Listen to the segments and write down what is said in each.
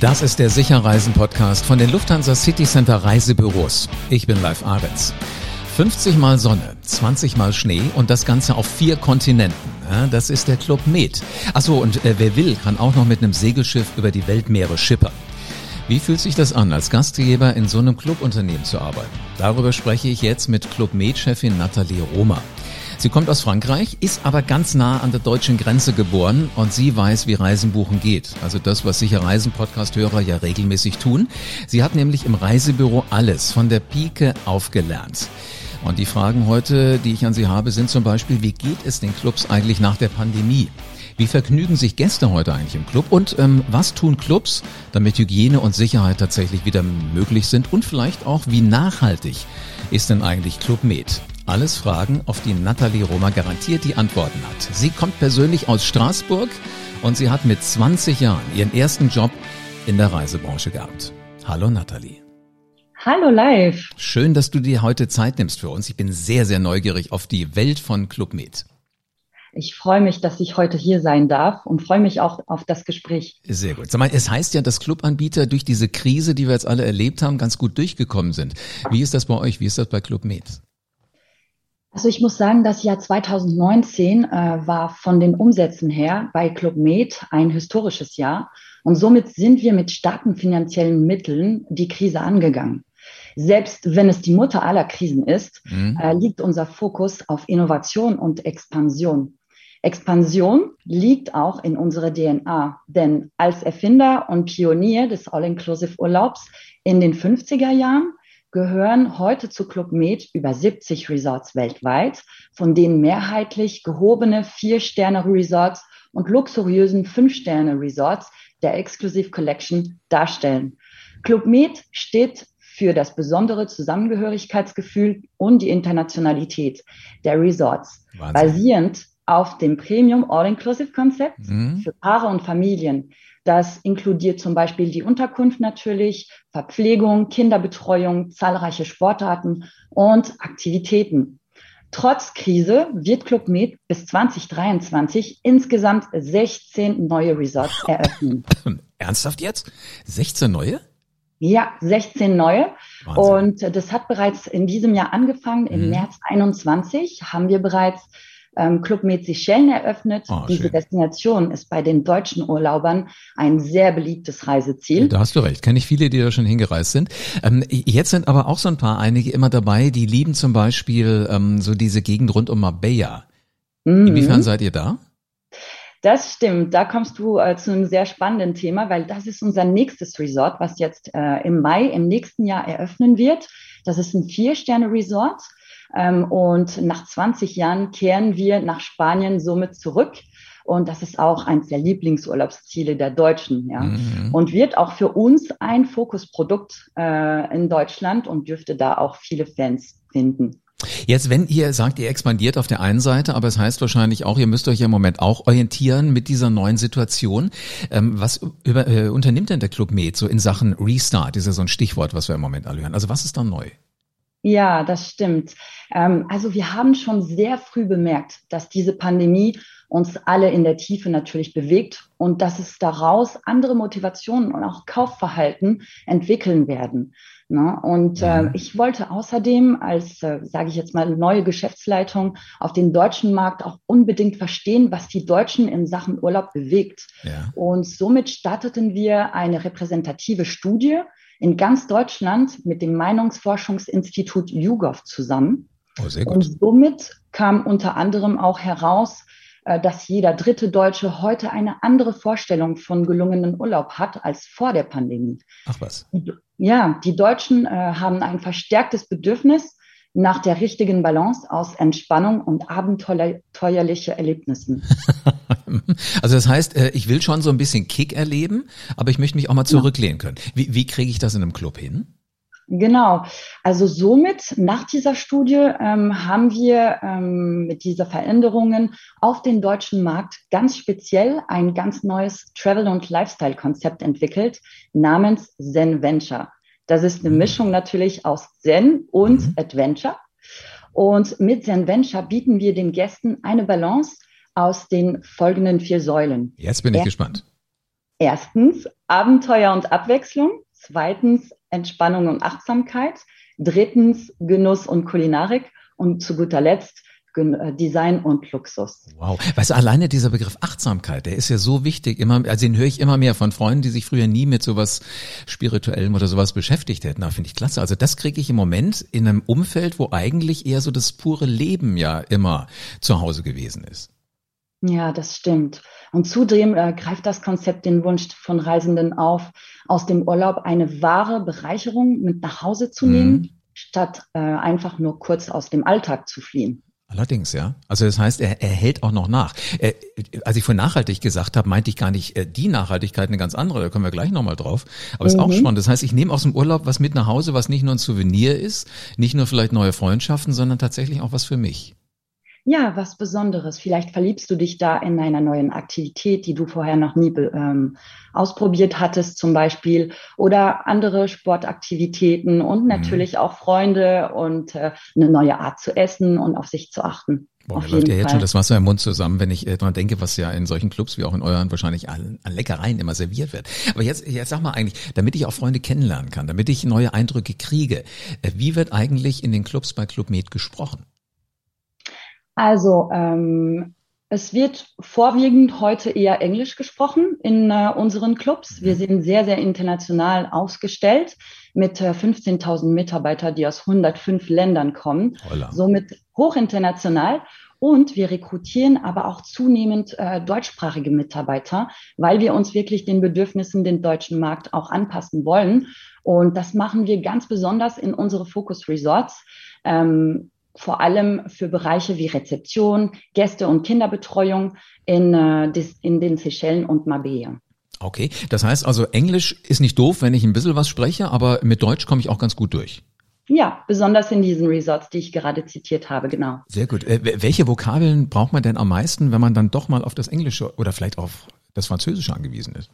Das ist der Sicherreisen-Podcast von den Lufthansa City Center Reisebüros. Ich bin Live Ahrens. 50 mal Sonne, 20 mal Schnee und das Ganze auf vier Kontinenten. Das ist der Club Med. Achso, und äh, wer will, kann auch noch mit einem Segelschiff über die Weltmeere schippern. Wie fühlt sich das an, als Gastgeber in so einem Clubunternehmen zu arbeiten? Darüber spreche ich jetzt mit Club Med-Chefin Nathalie Roma. Sie kommt aus Frankreich, ist aber ganz nah an der deutschen Grenze geboren und sie weiß, wie Reisenbuchen geht. Also das, was sicher Reisen-Podcast-Hörer ja regelmäßig tun. Sie hat nämlich im Reisebüro alles von der Pike aufgelernt. Und die Fragen heute, die ich an Sie habe, sind zum Beispiel, wie geht es den Clubs eigentlich nach der Pandemie? Wie vergnügen sich Gäste heute eigentlich im Club? Und ähm, was tun Clubs, damit Hygiene und Sicherheit tatsächlich wieder möglich sind? Und vielleicht auch, wie nachhaltig ist denn eigentlich Club Med? Alles Fragen, auf die Nathalie Roma garantiert die Antworten hat. Sie kommt persönlich aus Straßburg und sie hat mit 20 Jahren ihren ersten Job in der Reisebranche gehabt. Hallo Nathalie. Hallo live. Schön, dass du dir heute Zeit nimmst für uns. Ich bin sehr, sehr neugierig auf die Welt von Club Med. Ich freue mich, dass ich heute hier sein darf und freue mich auch auf das Gespräch. Sehr gut. Sag mal, es heißt ja, dass Clubanbieter durch diese Krise, die wir jetzt alle erlebt haben, ganz gut durchgekommen sind. Wie ist das bei euch? Wie ist das bei Club Med? Also ich muss sagen, das Jahr 2019 äh, war von den Umsätzen her bei Club Med ein historisches Jahr und somit sind wir mit starken finanziellen Mitteln die Krise angegangen. Selbst wenn es die Mutter aller Krisen ist, mhm. äh, liegt unser Fokus auf Innovation und Expansion. Expansion liegt auch in unserer DNA, denn als Erfinder und Pionier des All-Inclusive-Urlaubs in den 50er Jahren gehören heute zu Club Med über 70 Resorts weltweit, von denen mehrheitlich gehobene Vier-Sterne-Resorts und luxuriösen Fünf-Sterne-Resorts der Exclusive Collection darstellen. Club Med steht für das besondere Zusammengehörigkeitsgefühl und die Internationalität der Resorts, Wahnsinn. basierend auf dem Premium All-Inclusive-Konzept mhm. für Paare und Familien. Das inkludiert zum Beispiel die Unterkunft natürlich, Verpflegung, Kinderbetreuung, zahlreiche Sportarten und Aktivitäten. Trotz Krise wird Club Med bis 2023 insgesamt 16 neue Resorts eröffnen. Ernsthaft jetzt? 16 neue? Ja, 16 neue. Wahnsinn. Und das hat bereits in diesem Jahr angefangen. Im mhm. März 21 haben wir bereits ähm, Club Med Seychellen eröffnet. Oh, Diese schön. Destination ist bei den deutschen Urlaubern ein sehr beliebtes Reiseziel. Da hast du recht. Kenne ich viele, die da schon hingereist sind. Ähm, jetzt sind aber auch so ein paar einige immer dabei, die lieben zum Beispiel ähm, so diese Gegend rund um Marbella. Mhm. Inwiefern seid ihr da? Das stimmt. Da kommst du äh, zu einem sehr spannenden Thema, weil das ist unser nächstes Resort, was jetzt äh, im Mai im nächsten Jahr eröffnen wird. Das ist ein Vier-Sterne-Resort. Ähm, und nach 20 Jahren kehren wir nach Spanien somit zurück. Und das ist auch eines der Lieblingsurlaubsziele der Deutschen, ja. Mhm. Und wird auch für uns ein Fokusprodukt äh, in Deutschland und dürfte da auch viele Fans finden. Jetzt, wenn ihr sagt, ihr expandiert auf der einen Seite, aber es heißt wahrscheinlich auch, ihr müsst euch im Moment auch orientieren mit dieser neuen Situation. Ähm, was über, äh, unternimmt denn der Club Med so in Sachen Restart? Ist ja so ein Stichwort, was wir im Moment alle hören. Also was ist da neu? Ja, das stimmt. Ähm, also wir haben schon sehr früh bemerkt, dass diese Pandemie uns alle in der Tiefe natürlich bewegt und dass es daraus andere Motivationen und auch Kaufverhalten entwickeln werden. Ne? Und äh, mhm. ich wollte außerdem als, äh, sage ich jetzt mal, neue Geschäftsleitung auf den deutschen Markt auch unbedingt verstehen, was die Deutschen in Sachen Urlaub bewegt. Ja. Und somit starteten wir eine repräsentative Studie, in ganz Deutschland mit dem Meinungsforschungsinstitut YouGov zusammen. Oh, sehr gut. Und somit kam unter anderem auch heraus, äh, dass jeder dritte Deutsche heute eine andere Vorstellung von gelungenen Urlaub hat als vor der Pandemie. Ach was. Ja, die Deutschen äh, haben ein verstärktes Bedürfnis nach der richtigen Balance aus Entspannung und abenteuerliche Erlebnissen. Also das heißt, äh, ich will schon so ein bisschen Kick erleben, aber ich möchte mich auch mal zurücklehnen können. Wie, wie kriege ich das in einem Club hin? Genau. Also somit nach dieser Studie ähm, haben wir ähm, mit dieser Veränderungen auf den deutschen Markt ganz speziell ein ganz neues Travel- und Lifestyle-Konzept entwickelt namens Zen Venture. Das ist eine mhm. Mischung natürlich aus Zen und mhm. Adventure. Und mit Zen Venture bieten wir den Gästen eine Balance aus den folgenden vier Säulen. Jetzt bin ich er gespannt. Erstens Abenteuer und Abwechslung. Zweitens Entspannung und Achtsamkeit. Drittens Genuss und Kulinarik. Und zu guter Letzt Design und Luxus. Wow. Weißt du, alleine dieser Begriff Achtsamkeit, der ist ja so wichtig. Immer, also den höre ich immer mehr von Freunden, die sich früher nie mit sowas Spirituellem oder sowas beschäftigt hätten. Da finde ich klasse. Also das kriege ich im Moment in einem Umfeld, wo eigentlich eher so das pure Leben ja immer zu Hause gewesen ist. Ja, das stimmt. Und zudem äh, greift das Konzept den Wunsch von Reisenden auf, aus dem Urlaub eine wahre Bereicherung mit nach Hause zu nehmen, mhm. statt äh, einfach nur kurz aus dem Alltag zu fliehen. Allerdings, ja. Also das heißt, er, er hält auch noch nach. Äh, als ich von nachhaltig gesagt habe, meinte ich gar nicht äh, die Nachhaltigkeit eine ganz andere, da kommen wir gleich nochmal drauf. Aber mhm. ist auch mhm. spannend. Das heißt, ich nehme aus dem Urlaub was mit nach Hause, was nicht nur ein Souvenir ist, nicht nur vielleicht neue Freundschaften, sondern tatsächlich auch was für mich ja, was Besonderes. Vielleicht verliebst du dich da in einer neuen Aktivität, die du vorher noch nie ähm, ausprobiert hattest, zum Beispiel, oder andere Sportaktivitäten und mhm. natürlich mhm. auch Freunde und äh, eine neue Art zu essen und auf sich zu achten. Boah, auf läuft ja jetzt schon das Wasser im Mund zusammen, wenn ich äh, dran denke, was ja in solchen Clubs wie auch in euren wahrscheinlich an, an Leckereien immer serviert wird. Aber jetzt, jetzt sag mal eigentlich, damit ich auch Freunde kennenlernen kann, damit ich neue Eindrücke kriege, äh, wie wird eigentlich in den Clubs bei Club Med gesprochen? Also ähm, es wird vorwiegend heute eher Englisch gesprochen in äh, unseren Clubs. Wir mhm. sind sehr, sehr international ausgestellt mit äh, 15.000 Mitarbeitern, die aus 105 Ländern kommen. Holla. Somit hochinternational. Und wir rekrutieren aber auch zunehmend äh, deutschsprachige Mitarbeiter, weil wir uns wirklich den Bedürfnissen den deutschen Markt auch anpassen wollen. Und das machen wir ganz besonders in unsere Focus Resorts. Ähm, vor allem für Bereiche wie Rezeption, Gäste- und Kinderbetreuung in, äh, in den Seychellen und Mabea. Okay, das heißt also, Englisch ist nicht doof, wenn ich ein bisschen was spreche, aber mit Deutsch komme ich auch ganz gut durch. Ja, besonders in diesen Resorts, die ich gerade zitiert habe, genau. Sehr gut. Äh, welche Vokabeln braucht man denn am meisten, wenn man dann doch mal auf das Englische oder vielleicht auf das Französische angewiesen ist?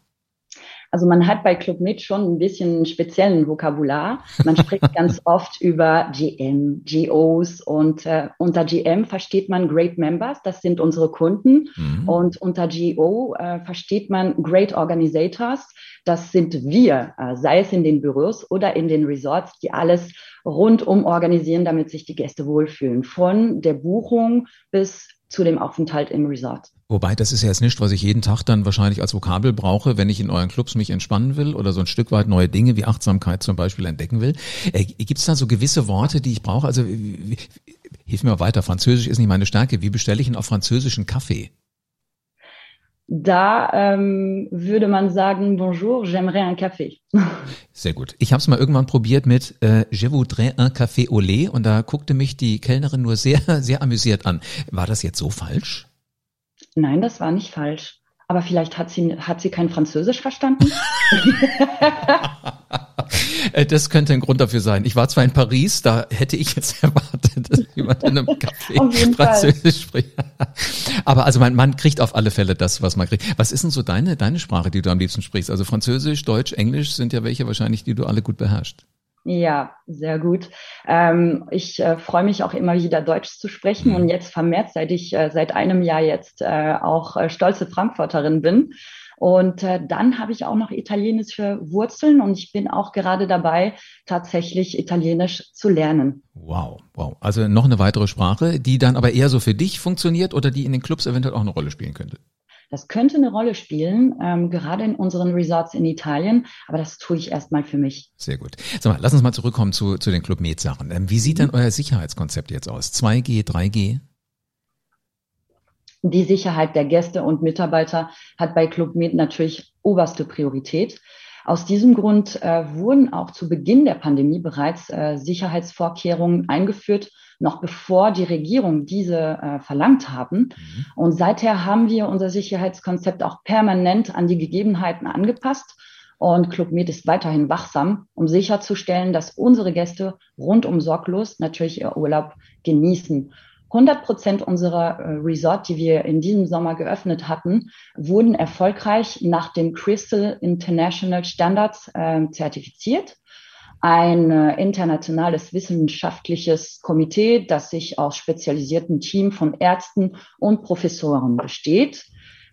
Also man hat bei Club Med schon ein bisschen speziellen Vokabular. Man spricht ganz oft über GM, GOs und äh, unter GM versteht man Great Members, das sind unsere Kunden. Mhm. Und unter GO äh, versteht man Great Organizators, das sind wir, äh, sei es in den Büros oder in den Resorts, die alles rundum organisieren, damit sich die Gäste wohlfühlen. Von der Buchung bis zu dem Aufenthalt im Resort. Wobei, das ist ja jetzt nicht, was ich jeden Tag dann wahrscheinlich als Vokabel brauche, wenn ich in euren Clubs mich entspannen will oder so ein Stück weit neue Dinge wie Achtsamkeit zum Beispiel entdecken will. Äh, Gibt es da so gewisse Worte, die ich brauche? Also hilf mir mal weiter. Französisch ist nicht meine Stärke. Wie bestelle ich denn auf französischen Kaffee? Da ähm, würde man sagen, bonjour, j'aimerais un café. Sehr gut. Ich habe es mal irgendwann probiert mit äh, Je voudrais un café au lait und da guckte mich die Kellnerin nur sehr, sehr amüsiert an. War das jetzt so falsch? Nein, das war nicht falsch. Aber vielleicht hat sie, hat sie kein Französisch verstanden? Äh, das könnte ein Grund dafür sein. Ich war zwar in Paris, da hätte ich jetzt erwartet, dass jemand in einem Café Französisch spricht. Aber also man, man kriegt auf alle Fälle das, was man kriegt. Was ist denn so deine, deine Sprache, die du am liebsten sprichst? Also Französisch, Deutsch, Englisch sind ja welche wahrscheinlich, die du alle gut beherrschst. Ja, sehr gut. Ähm, ich äh, freue mich auch immer wieder Deutsch zu sprechen und jetzt vermehrt, seit ich äh, seit einem Jahr jetzt äh, auch äh, stolze Frankfurterin bin. Und äh, dann habe ich auch noch italienische Wurzeln und ich bin auch gerade dabei, tatsächlich Italienisch zu lernen. Wow, wow. Also noch eine weitere Sprache, die dann aber eher so für dich funktioniert oder die in den Clubs eventuell auch eine Rolle spielen könnte. Das könnte eine Rolle spielen, ähm, gerade in unseren Resorts in Italien, aber das tue ich erstmal für mich. Sehr gut. Sag mal, lass uns mal zurückkommen zu, zu den Club Med Sachen. Ähm, wie sieht denn mhm. euer Sicherheitskonzept jetzt aus? 2G, 3G? Die Sicherheit der Gäste und Mitarbeiter hat bei Club Med natürlich oberste Priorität. Aus diesem Grund äh, wurden auch zu Beginn der Pandemie bereits äh, Sicherheitsvorkehrungen eingeführt, noch bevor die Regierung diese äh, verlangt haben. Mhm. Und seither haben wir unser Sicherheitskonzept auch permanent an die Gegebenheiten angepasst. Und Club Med ist weiterhin wachsam, um sicherzustellen, dass unsere Gäste rundum sorglos natürlich ihr Urlaub genießen. 100 Prozent unserer äh, Resort, die wir in diesem Sommer geöffnet hatten, wurden erfolgreich nach dem Crystal International Standards äh, zertifiziert. Ein äh, internationales wissenschaftliches Komitee, das sich aus spezialisierten Team von Ärzten und Professoren besteht.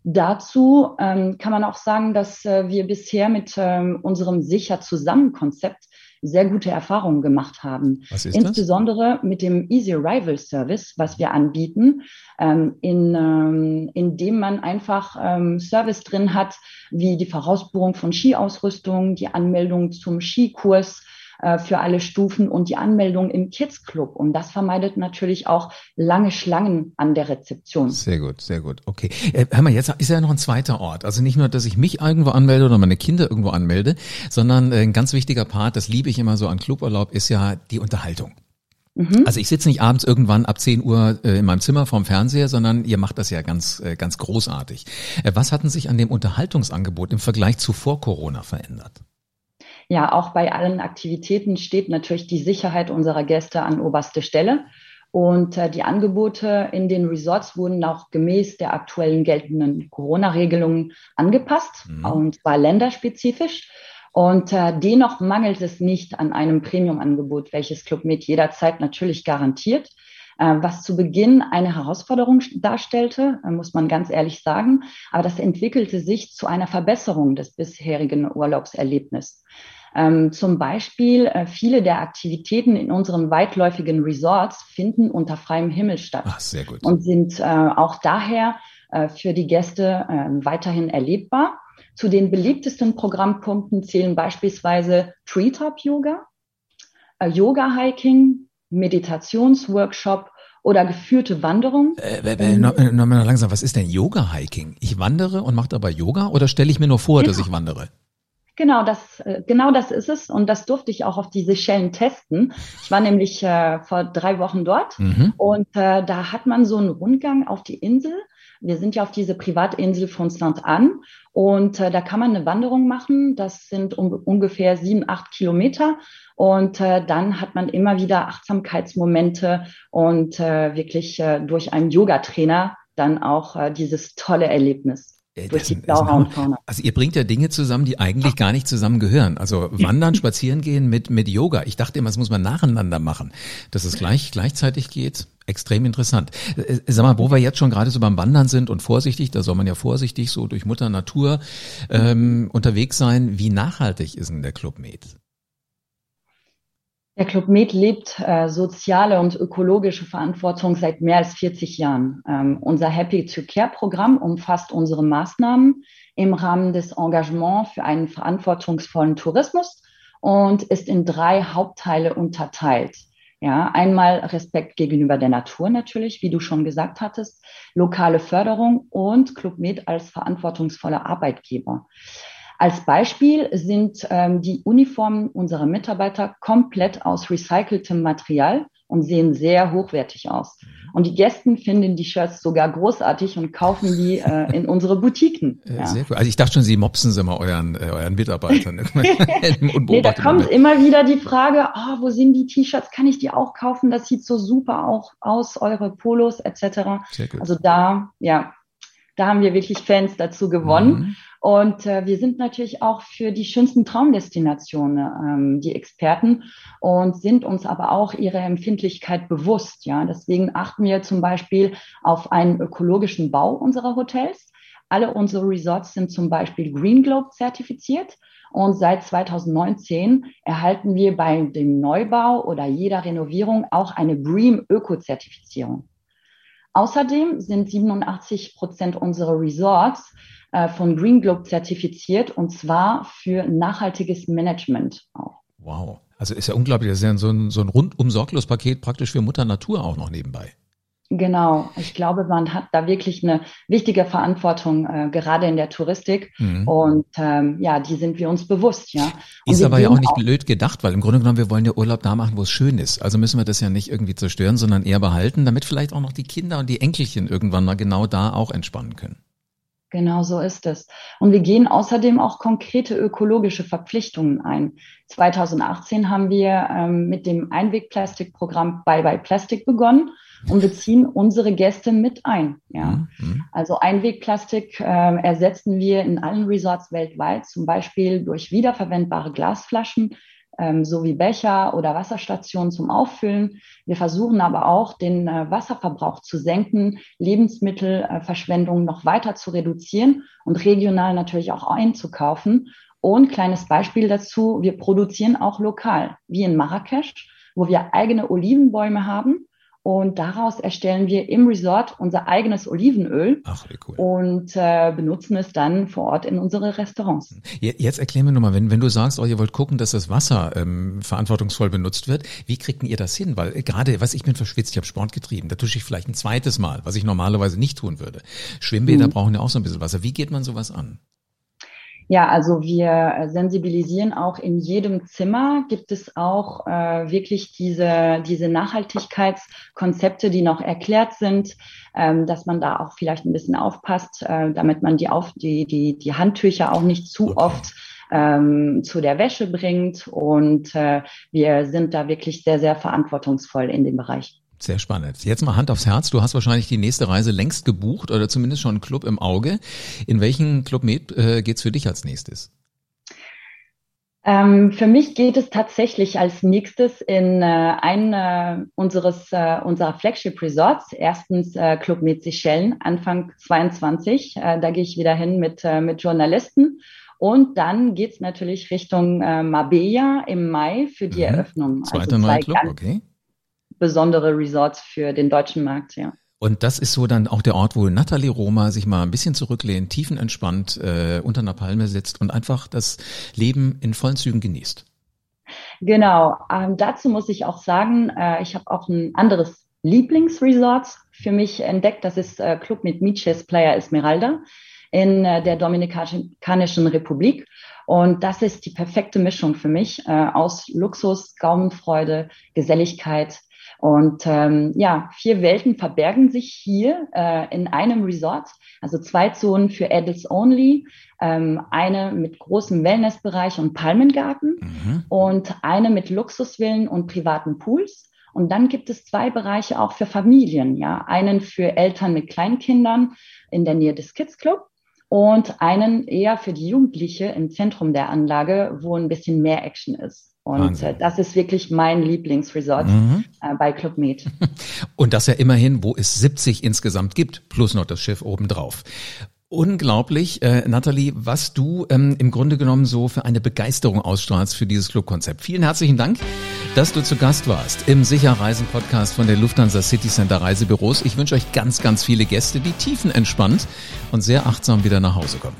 Dazu ähm, kann man auch sagen, dass äh, wir bisher mit ähm, unserem Sicher zusammen Konzept sehr gute Erfahrungen gemacht haben. Was ist Insbesondere das? mit dem Easy Arrival Service, was wir anbieten, ähm, in, ähm, in dem man einfach ähm, Service drin hat, wie die Vorausbuchung von Skiausrüstung, die Anmeldung zum Skikurs, äh, für alle Stufen und die Anmeldung im Kids Club. Und das vermeidet natürlich auch lange Schlangen an der Rezeption. Sehr gut, sehr gut. Okay. Äh, hör mal, jetzt ist ja noch ein zweiter Ort. Also nicht nur, dass ich mich irgendwo anmelde oder meine Kinder irgendwo anmelde, sondern äh, ein ganz wichtiger Part, das liebe ich immer so an Cluburlaub, ist ja die Unterhaltung. Mhm. Also ich sitze nicht abends irgendwann ab 10 Uhr äh, in meinem Zimmer vorm Fernseher, sondern ihr macht das ja ganz, äh, ganz großartig. Äh, was hatten sich an dem Unterhaltungsangebot im Vergleich zu vor Corona verändert? Ja, auch bei allen Aktivitäten steht natürlich die Sicherheit unserer Gäste an oberste Stelle. Und äh, die Angebote in den Resorts wurden auch gemäß der aktuellen geltenden Corona-Regelungen angepasst, mhm. und zwar länderspezifisch. Und äh, dennoch mangelt es nicht an einem Premium-Angebot, welches Club Med jederzeit natürlich garantiert. Äh, was zu Beginn eine Herausforderung darstellte, äh, muss man ganz ehrlich sagen. Aber das entwickelte sich zu einer Verbesserung des bisherigen Urlaubserlebnisses. Ähm, zum Beispiel äh, viele der Aktivitäten in unseren weitläufigen Resorts finden unter freiem Himmel statt Ach, sehr gut. und sind äh, auch daher äh, für die Gäste äh, weiterhin erlebbar. Zu den beliebtesten Programmpunkten zählen beispielsweise Treetop Yoga, äh, Yoga Hiking, Meditationsworkshop oder geführte Wanderung. Äh, äh, noch, noch langsam, was ist denn Yoga Hiking? Ich wandere und mache dabei Yoga oder stelle ich mir nur vor, genau. dass ich wandere? Genau, das, äh, genau das ist es. Und das durfte ich auch auf die Seychellen testen. Ich war nämlich äh, vor drei Wochen dort mhm. und äh, da hat man so einen Rundgang auf die Insel. Wir sind ja auf diese Privatinsel von Saint-Anne und äh, da kann man eine Wanderung machen. Das sind um, ungefähr sieben, acht Kilometer. Und äh, dann hat man immer wieder Achtsamkeitsmomente und äh, wirklich äh, durch einen Yoga-Trainer dann auch äh, dieses tolle Erlebnis. Äh, durch die Blauraumfauna. Also ihr bringt ja Dinge zusammen, die eigentlich gar nicht zusammen gehören. Also wandern, spazieren gehen mit, mit Yoga. Ich dachte immer, das muss man nacheinander machen. Dass es gleich, gleichzeitig geht, extrem interessant. Äh, sag mal, wo wir jetzt schon gerade so beim Wandern sind und vorsichtig, da soll man ja vorsichtig so durch Mutter Natur ähm, unterwegs sein. Wie nachhaltig ist denn der Club Med? Der Club Med lebt äh, soziale und ökologische Verantwortung seit mehr als 40 Jahren. Ähm, unser Happy to Care Programm umfasst unsere Maßnahmen im Rahmen des Engagements für einen verantwortungsvollen Tourismus und ist in drei Hauptteile unterteilt. Ja, einmal Respekt gegenüber der Natur natürlich, wie du schon gesagt hattest, lokale Förderung und Club Med als verantwortungsvoller Arbeitgeber. Als Beispiel sind ähm, die Uniformen unserer Mitarbeiter komplett aus recyceltem Material und sehen sehr hochwertig aus. Mhm. Und die Gästen finden die Shirts sogar großartig und kaufen die äh, in unsere Boutiquen. Äh, ja. Sehr cool. Also ich dachte schon, Sie mopsen sie mal euren, äh, euren Mitarbeitern. nee, da kommt immer wieder die Frage, oh, wo sind die T-Shirts? Kann ich die auch kaufen? Das sieht so super auch aus, eure Polos etc. Also da, ja, da haben wir wirklich Fans dazu gewonnen. Mhm. Und äh, wir sind natürlich auch für die schönsten Traumdestinationen ähm, die Experten und sind uns aber auch ihrer Empfindlichkeit bewusst. Ja, deswegen achten wir zum Beispiel auf einen ökologischen Bau unserer Hotels. Alle unsere Resorts sind zum Beispiel Green Globe zertifiziert. Und seit 2019 erhalten wir bei dem Neubau oder jeder Renovierung auch eine BREEAM Öko-Zertifizierung. Außerdem sind 87 Prozent unserer Resorts äh, von Green Globe zertifiziert und zwar für nachhaltiges Management auch. Wow. Also ist ja unglaublich, das ist ja so ein, so ein rundum sorglos Paket praktisch für Mutter Natur auch noch nebenbei. Genau, ich glaube, man hat da wirklich eine wichtige Verantwortung, äh, gerade in der Touristik. Mhm. Und ähm, ja, die sind wir uns bewusst, ja. Und ist aber ja auch nicht blöd gedacht, weil im Grunde genommen, wir wollen ja Urlaub da machen, wo es schön ist. Also müssen wir das ja nicht irgendwie zerstören, sondern eher behalten, damit vielleicht auch noch die Kinder und die Enkelchen irgendwann mal genau da auch entspannen können. Genau so ist es. Und wir gehen außerdem auch konkrete ökologische Verpflichtungen ein. 2018 haben wir ähm, mit dem Einwegplastikprogramm Bye Bye Plastic begonnen und beziehen unsere Gäste mit ein. Ja. Mhm. Also Einwegplastik äh, ersetzen wir in allen Resorts weltweit, zum Beispiel durch wiederverwendbare Glasflaschen, ähm, sowie Becher oder Wasserstationen zum Auffüllen. Wir versuchen aber auch, den äh, Wasserverbrauch zu senken, Lebensmittelverschwendung noch weiter zu reduzieren und regional natürlich auch einzukaufen. Und kleines Beispiel dazu, wir produzieren auch lokal, wie in Marrakesch, wo wir eigene Olivenbäume haben und daraus erstellen wir im Resort unser eigenes Olivenöl Ach, wie cool. und äh, benutzen es dann vor Ort in unsere Restaurants. Jetzt erklär mir nochmal, wenn, wenn du sagst, oh, ihr wollt gucken, dass das Wasser ähm, verantwortungsvoll benutzt wird, wie kriegt ihr das hin? Weil äh, gerade, was ich bin verschwitzt, ich habe Sport getrieben, da dusche ich vielleicht ein zweites Mal, was ich normalerweise nicht tun würde. Schwimmbäder hm. brauchen ja auch so ein bisschen Wasser. Wie geht man sowas an? Ja, also wir sensibilisieren auch in jedem Zimmer gibt es auch äh, wirklich diese, diese Nachhaltigkeitskonzepte, die noch erklärt sind, ähm, dass man da auch vielleicht ein bisschen aufpasst, äh, damit man die, auf, die, die, die Handtücher auch nicht zu oft ähm, zu der Wäsche bringt. Und äh, wir sind da wirklich sehr, sehr verantwortungsvoll in dem Bereich. Sehr spannend. Jetzt mal Hand aufs Herz. Du hast wahrscheinlich die nächste Reise längst gebucht oder zumindest schon einen Club im Auge. In welchen Club Med äh, geht's für dich als nächstes? Ähm, für mich geht es tatsächlich als nächstes in äh, einen äh, unseres äh, unserer Flagship Resorts. Erstens äh, Club Med Seychellen Anfang 22. Äh, da gehe ich wieder hin mit äh, mit Journalisten. Und dann geht's natürlich Richtung Marbella im Mai für die mhm. Eröffnung. Zweiter also neuer Club, okay besondere Resorts für den deutschen Markt, ja. Und das ist so dann auch der Ort, wo Nathalie Roma sich mal ein bisschen zurücklehnt, tiefenentspannt äh, unter einer Palme sitzt und einfach das Leben in vollen Zügen genießt. Genau. Ähm, dazu muss ich auch sagen, äh, ich habe auch ein anderes Lieblingsresort für mich entdeckt. Das ist äh, Club mit Miches Playa Esmeralda in äh, der Dominikanischen Republik. Und das ist die perfekte Mischung für mich äh, aus Luxus, Gaumenfreude, Geselligkeit, und ähm, ja, vier Welten verbergen sich hier äh, in einem Resort. Also zwei Zonen für Adults Only, ähm, eine mit großem Wellnessbereich und Palmengarten mhm. und eine mit Luxusvillen und privaten Pools. Und dann gibt es zwei Bereiche auch für Familien, ja. Einen für Eltern mit Kleinkindern in der Nähe des Kids Club und einen eher für die Jugendliche im Zentrum der Anlage, wo ein bisschen mehr Action ist. Und äh, das ist wirklich mein Lieblingsresort mhm. äh, bei Club Med. Und das ja immerhin, wo es 70 insgesamt gibt, plus noch das Schiff obendrauf. Unglaublich, äh, Nathalie, was du ähm, im Grunde genommen so für eine Begeisterung ausstrahlst für dieses Clubkonzept. Vielen herzlichen Dank, dass du zu Gast warst im Sicherreisen-Podcast von der Lufthansa City Center Reisebüros. Ich wünsche euch ganz, ganz viele Gäste, die tiefenentspannt und sehr achtsam wieder nach Hause kommen.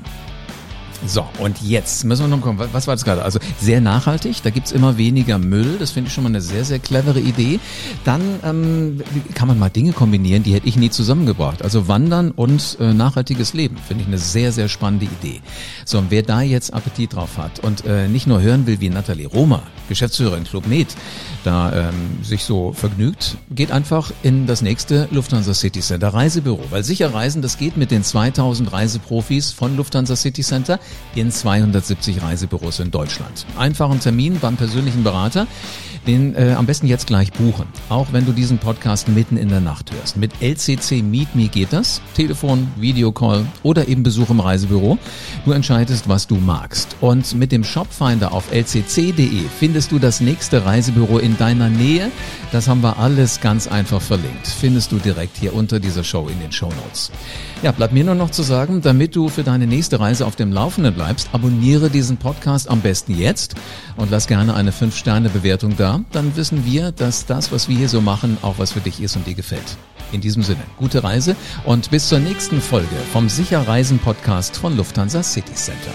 So, und jetzt müssen wir noch kommen. Was war das gerade? Also sehr nachhaltig, da gibt's immer weniger Müll. Das finde ich schon mal eine sehr, sehr clevere Idee. Dann ähm, kann man mal Dinge kombinieren, die hätte ich nie zusammengebracht. Also Wandern und äh, nachhaltiges Leben finde ich eine sehr, sehr spannende Idee. So, und wer da jetzt Appetit drauf hat und äh, nicht nur hören will wie Nathalie Roma, Geschäftsführerin Club Med, da ähm, sich so vergnügt, geht einfach in das nächste Lufthansa City Center Reisebüro. Weil sicher reisen, das geht mit den 2000 Reiseprofis von Lufthansa City Center in 270 Reisebüros in Deutschland. Einfachen Termin beim persönlichen Berater den äh, am besten jetzt gleich buchen. Auch wenn du diesen Podcast mitten in der Nacht hörst. Mit LCC Meet Me geht das. Telefon, Videocall oder eben Besuch im Reisebüro. Du entscheidest, was du magst. Und mit dem Shopfinder auf lcc.de findest du das nächste Reisebüro in deiner Nähe. Das haben wir alles ganz einfach verlinkt. Findest du direkt hier unter dieser Show in den Show Notes. Ja, bleibt mir nur noch zu sagen, damit du für deine nächste Reise auf dem Laufenden bleibst, abonniere diesen Podcast am besten jetzt und lass gerne eine 5-Sterne-Bewertung da dann wissen wir, dass das, was wir hier so machen, auch was für dich ist und dir gefällt. In diesem Sinne, gute Reise und bis zur nächsten Folge vom Sicherreisen Podcast von Lufthansa City Center.